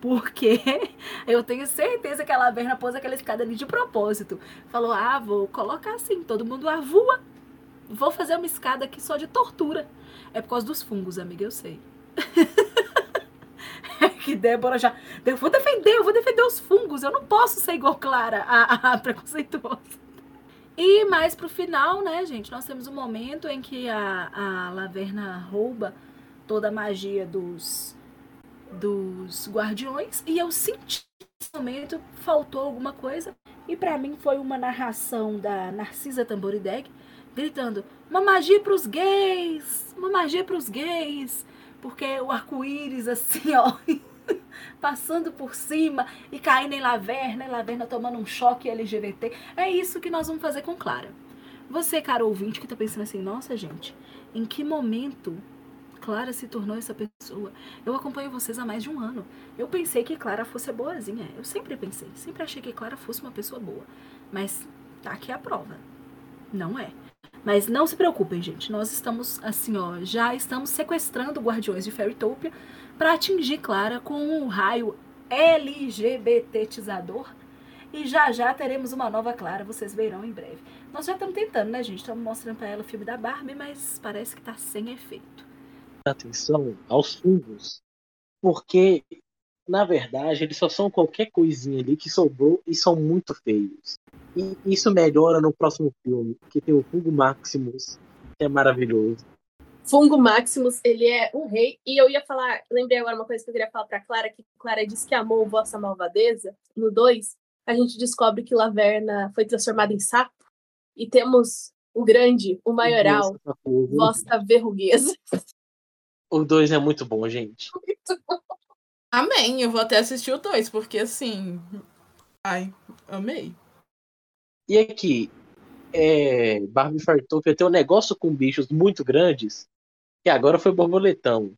Porque eu tenho certeza que a Laverna pôs aquela escada ali de propósito. Falou: ah, vou colocar assim, todo mundo avua. Vou fazer uma escada aqui só de tortura. É por causa dos fungos, amiga, eu sei. Que Débora já. Eu vou defender, eu vou defender os fungos. Eu não posso ser igual Clara, a, a preconceituosa. E mais pro final, né, gente? Nós temos um momento em que a, a Laverna rouba toda a magia dos, dos guardiões. E eu senti nesse momento faltou alguma coisa. E para mim foi uma narração da Narcisa Tamborideg gritando: Uma magia pros gays! Uma magia pros gays! Porque o arco-íris, assim, ó, passando por cima e caindo em Laverna, e Laverna tomando um choque LGBT. É isso que nós vamos fazer com Clara. Você, cara ouvinte, que tá pensando assim, nossa, gente, em que momento Clara se tornou essa pessoa? Eu acompanho vocês há mais de um ano. Eu pensei que Clara fosse boazinha. Eu sempre pensei, sempre achei que Clara fosse uma pessoa boa. Mas tá aqui a prova. Não é. Mas não se preocupem, gente. Nós estamos, assim, ó, já estamos sequestrando Guardiões de Fairytopia para atingir Clara com um raio LGBTizador. E já já teremos uma nova Clara, vocês verão em breve. Nós já estamos tentando, né, gente? Estamos mostrando para ela o filme da Barbie, mas parece que está sem efeito. Atenção aos fungos, porque na verdade eles só são qualquer coisinha ali que sobrou e são muito feios. E isso melhora no próximo filme, que tem o Fungo Maximus, que é maravilhoso. Fungo Maximus, ele é um rei. E eu ia falar, lembrei agora uma coisa que eu queria falar pra Clara, que Clara disse que amou Vossa Malvadeza. No 2, a gente descobre que Laverna foi transformada em sapo. E temos o grande, o maioral, Vossa Verruguesa. O 2 é muito bom, gente. Muito bom. Amém. Eu vou até assistir o 2, porque assim. Ai, amei. E aqui, é, Barbie Fartopia tem um negócio com bichos muito grandes, que agora foi borboletão.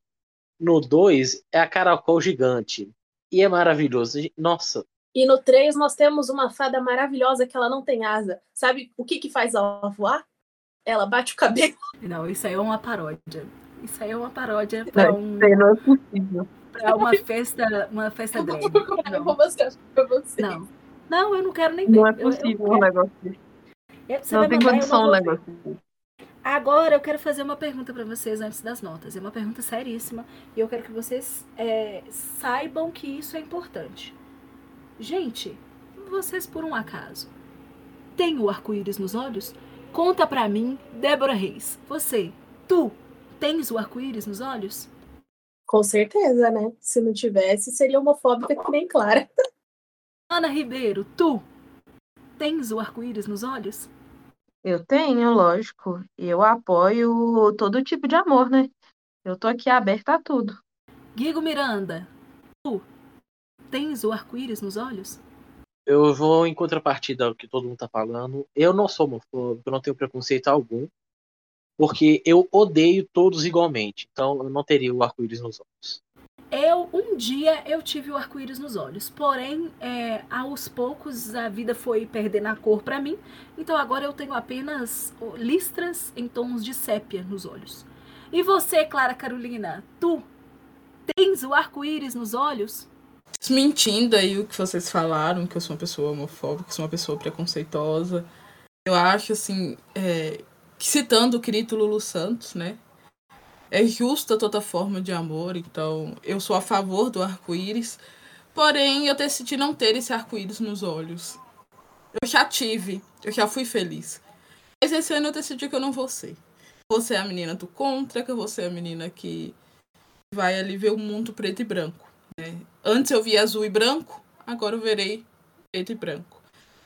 No 2 é a caracol gigante. E é maravilhoso. Nossa. E no 3 nós temos uma fada maravilhosa que ela não tem asa. Sabe o que que faz ela voar? Ela bate o cabelo. Não, isso aí é uma paródia. Isso aí é uma paródia pra um. Não é possível. Pra uma festa, uma festa drag. Eu vou mostrar pra você. Não. Não, eu não quero nem ver. Não é Eu- eu possível um quero- negócio desse. eu- você Não tem eu condição um negócio desse. Agora eu quero fazer uma pergunta pra vocês antes das notas. É uma pergunta seríssima e eu quero que vocês é, saibam que isso é importante. Gente, vocês por um acaso têm o arco-íris nos olhos? Conta pra mim, Débora Reis. Você, tu, tens o arco-íris nos olhos? Com certeza, né? Se não tivesse, seria homofóbica que nem Clara. Ana Ribeiro, tu, tens o arco-íris nos olhos? Eu tenho, lógico. Eu apoio todo tipo de amor, né? Eu tô aqui aberta a tudo. Guigo Miranda, tu, tens o arco-íris nos olhos? Eu vou em contrapartida ao que todo mundo tá falando. Eu não sou homofóbico, eu não tenho preconceito algum. Porque eu odeio todos igualmente. Então eu não teria o arco-íris nos olhos. Eu, um dia, eu tive o arco-íris nos olhos. Porém, é, aos poucos, a vida foi perdendo a cor para mim. Então agora eu tenho apenas listras em tons de sépia nos olhos. E você, Clara Carolina, tu tens o arco-íris nos olhos? Desmentindo aí o que vocês falaram, que eu sou uma pessoa homofóbica, que sou uma pessoa preconceituosa. Eu acho, assim, é, citando o querido Lulu Santos, né? É justa toda forma de amor, então eu sou a favor do arco-íris. Porém, eu decidi não ter esse arco-íris nos olhos. Eu já tive, eu já fui feliz. Mas esse ano eu decidi que eu não vou ser. Você é a menina do contra, que você é a menina que vai ali ver o mundo preto e branco. Né? Antes eu via azul e branco, agora eu verei preto e branco.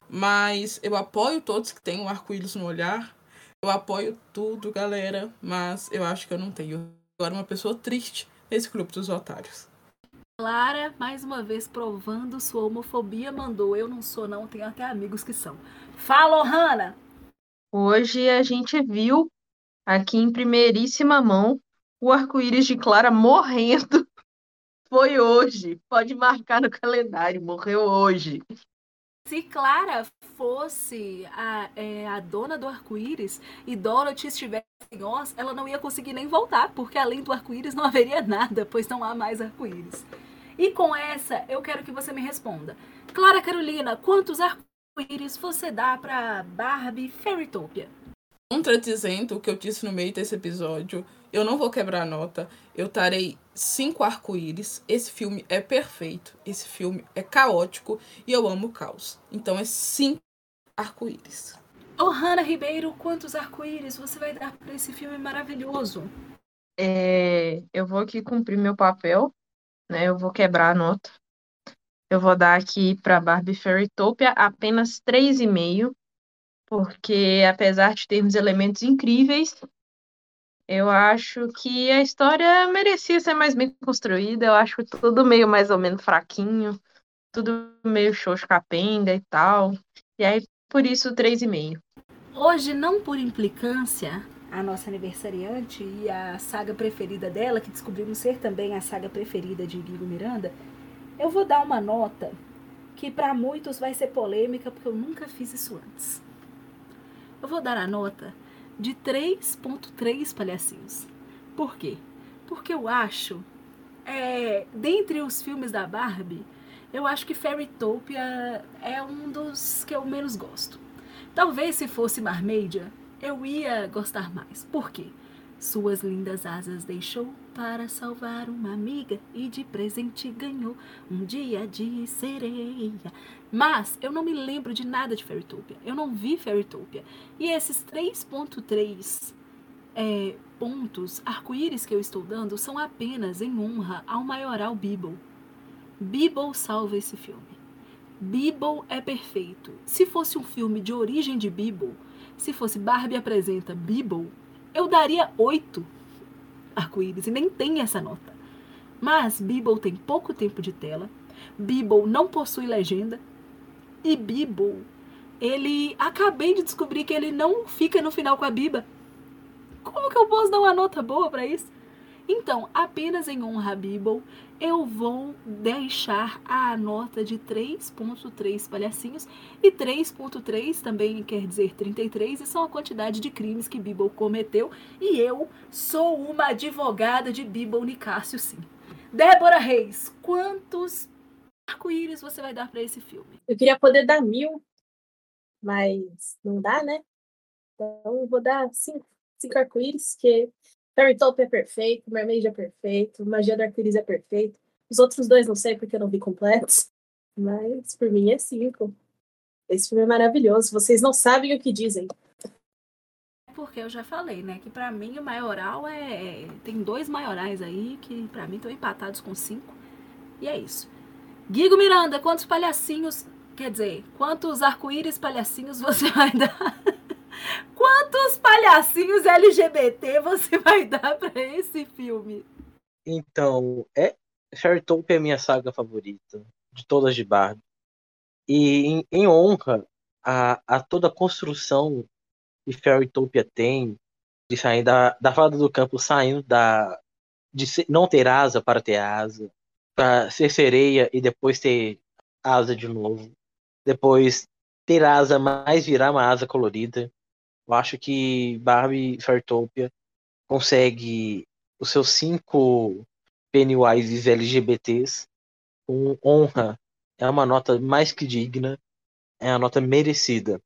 Mas eu apoio todos que têm um arco-íris no olhar. Eu apoio tudo, galera, mas eu acho que eu não tenho. Agora uma pessoa triste nesse clube dos otários. Clara, mais uma vez provando sua homofobia, mandou. Eu não sou, não, tenho até amigos que são. Fala, Hanna! Hoje a gente viu aqui em primeiríssima mão o arco-íris de Clara morrendo. Foi hoje. Pode marcar no calendário. Morreu hoje. Se Clara fosse a, é, a dona do arco-íris e Dorothy estivesse em Oz, ela não ia conseguir nem voltar, porque além do arco-íris não haveria nada, pois não há mais arco-íris. E com essa, eu quero que você me responda. Clara Carolina, quantos arco-íris você dá para Barbie Fairytopia? Contradizendo o que eu disse no meio desse episódio, eu não vou quebrar a nota. Eu tarei cinco arco-íris. Esse filme é perfeito. Esse filme é caótico e eu amo o caos. Então é cinco arco-íris. Ohana Ribeiro, quantos arco-íris você vai dar para esse filme maravilhoso? É, eu vou aqui cumprir meu papel, né? Eu vou quebrar a nota. Eu vou dar aqui para Barbie Fairytopia apenas 3,5, porque apesar de termos elementos incríveis, eu acho que a história merecia ser mais bem construída. Eu acho tudo meio mais ou menos fraquinho, tudo meio xoxo capenga e tal. E aí, por isso, 3,5. Hoje, não por implicância, a nossa aniversariante e a saga preferida dela, que descobrimos ser também a saga preferida de Guigo Miranda, eu vou dar uma nota que para muitos vai ser polêmica, porque eu nunca fiz isso antes. Eu vou dar a nota de 3.3 palhacinhos. Por quê? Porque eu acho, é, dentre os filmes da Barbie, eu acho que Fairytopia é um dos que eu menos gosto. Talvez se fosse Marmadia, eu ia gostar mais. Por quê? Suas lindas asas deixou para salvar uma amiga e de presente ganhou um dia de sereia. Mas eu não me lembro de nada de Fairytopia. Eu não vi Fairytopia. E esses 3.3 é, pontos arco-íris que eu estou dando são apenas em honra ao maioral Bibble. Bibble salva esse filme. Bibble é perfeito. Se fosse um filme de origem de Bibble, se fosse Barbie apresenta Bibble, eu daria oito arco-íris e nem tem essa nota. Mas Bibble tem pouco tempo de tela, Bibble não possui legenda e Bibble, ele acabei de descobrir que ele não fica no final com a Biba. Como que eu posso dar uma nota boa para isso? Então, apenas em honra a Bibble, eu vou deixar a nota de 3.3 palhacinhos e 3.3 também quer dizer 33 e são a quantidade de crimes que Bibble cometeu e eu sou uma advogada de Bibble Nicásio sim. Débora Reis, quantos arco-íris você vai dar para esse filme? Eu queria poder dar mil, mas não dá, né? Então eu vou dar cinco, cinco arco-íris, que Fairytopia é perfeito, Mermaid é perfeito, Magia do Arco-Íris é perfeito. Os outros dois não sei porque eu não vi completos, mas por mim é cinco. Esse filme é maravilhoso, vocês não sabem o que dizem. Porque eu já falei, né, que para mim o maioral é tem dois maiorais aí que para mim estão empatados com cinco. E é isso. Guigo Miranda, quantos palhacinhos, quer dizer, quantos arco-íris palhacinhos você vai dar? Quantos palhacinhos LGBT você vai dar para esse filme? Então, é Sharktopia é minha saga favorita. de todas de Barbie. E em, em honra a, a toda a construção que Fairytopia tem, de sair da, da fada do campo, saindo da, de ser, não ter asa para ter asa, para ser sereia e depois ter asa de novo, depois ter asa, mas virar uma asa colorida. Eu acho que Barbie Fairytopia consegue os seus cinco Pennywises LGBTs com honra. É uma nota mais que digna, é a nota merecida.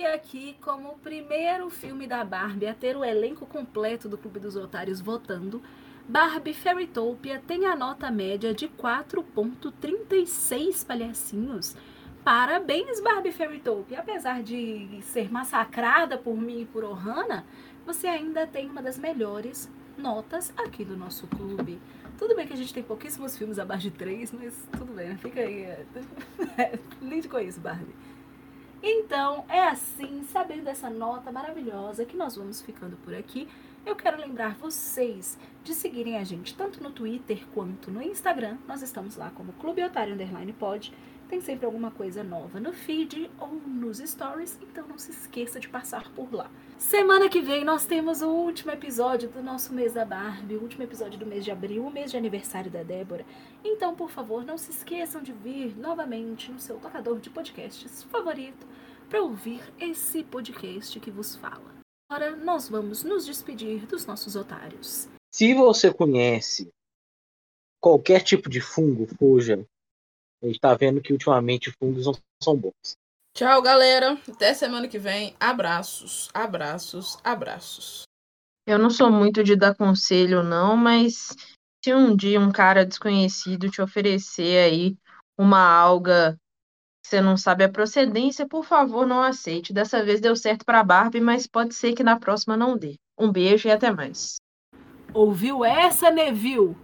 E aqui, como o primeiro filme da Barbie a ter o elenco completo do Clube dos Otários votando, Barbie Fairytopia tem a nota média de 4.36 palhacinhos Parabéns, Barbie Fairytopia. Apesar de ser massacrada por mim e por Ohana, você ainda tem uma das melhores notas aqui do nosso clube. Tudo bem que a gente tem pouquíssimos filmes abaixo de três, mas tudo bem, né? Fica aí. É, lide com isso, Barbie. Então, é assim, sabendo dessa nota maravilhosa, que nós vamos ficando por aqui. Eu quero lembrar vocês de seguirem a gente tanto no Twitter quanto no Instagram. Nós estamos lá como Clube Otário Underline Pod. Tem sempre alguma coisa nova no feed ou nos stories, então não se esqueça de passar por lá. Semana que vem nós temos o último episódio do nosso mês da Barbie, o último episódio do mês de abril, o mês de aniversário da Débora. Então, por favor, não se esqueçam de vir novamente no seu tocador de podcasts favorito para ouvir esse podcast que vos fala. Agora nós vamos nos despedir dos nossos otários. Se você conhece qualquer tipo de fungo, fuja. A gente tá vendo que ultimamente fungos não são bons. Tchau, galera. Até semana que vem. Abraços, abraços, abraços. Eu não sou muito de dar conselho, não, mas se um dia um cara desconhecido te oferecer aí uma alga que você não sabe a procedência, por favor, não aceite. Dessa vez deu certo para Barbie, mas pode ser que na próxima não dê. Um beijo e até mais. Ouviu essa, Neville?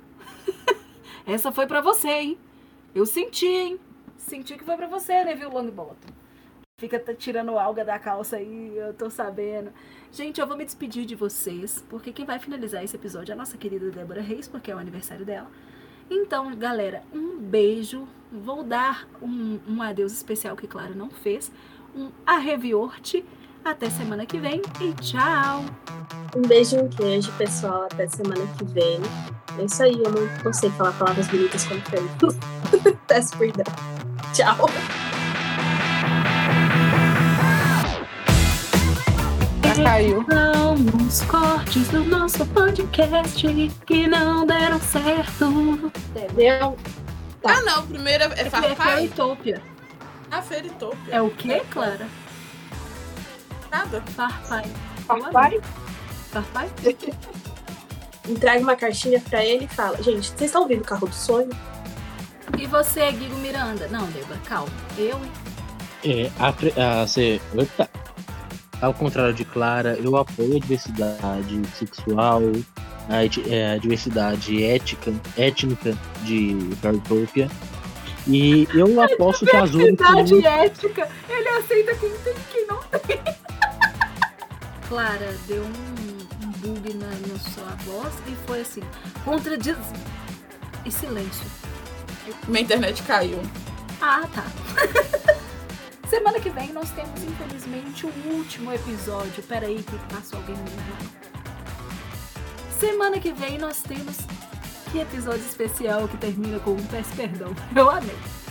essa foi para você, hein? Eu senti, hein? Senti que foi pra você, né, viu, Longbottom? Fica tirando alga da calça aí, eu tô sabendo. Gente, eu vou me despedir de vocês, porque quem vai finalizar esse episódio é a nossa querida Débora Reis, porque é o aniversário dela. Então, galera, um beijo. Vou dar um, um adeus especial que, claro, não fez. Um arreviorte. Até semana que vem e tchau! Um beijo um queijo, pessoal. Até semana que vem. É isso aí, eu não consigo falar palavras bonitas como foi. Peço perdão. Tchau. Caiu. Os cortes do nosso podcast que não deram certo. Entendeu? Ah, não. Primeiro é, é É Farpai. Fairytopia. Ah, Feritopia. É o quê, Clara? Nada. Farpai. Papai, Farpai? entrega uma cartinha pra ele e fala: Gente, vocês estão ouvindo o carro do sonho? E você, Guigo Miranda? Não, Débora, calma. Eu, É, a, a, se- opa. Ao contrário de Clara, eu apoio a diversidade sexual, a, é, a diversidade ética, étnica de Fairytopia. E eu aposto que a Azul Verdade ética. Ele aceita quem tem e quem não tem. Clara, deu um bug na, na sua voz e foi assim, contradiz... E silêncio. Minha internet caiu. Ah, tá. Semana que vem nós temos, infelizmente, o último episódio. Peraí que passou alguém meu Semana que vem nós temos que episódio especial que termina com um peço perdão. Eu amei.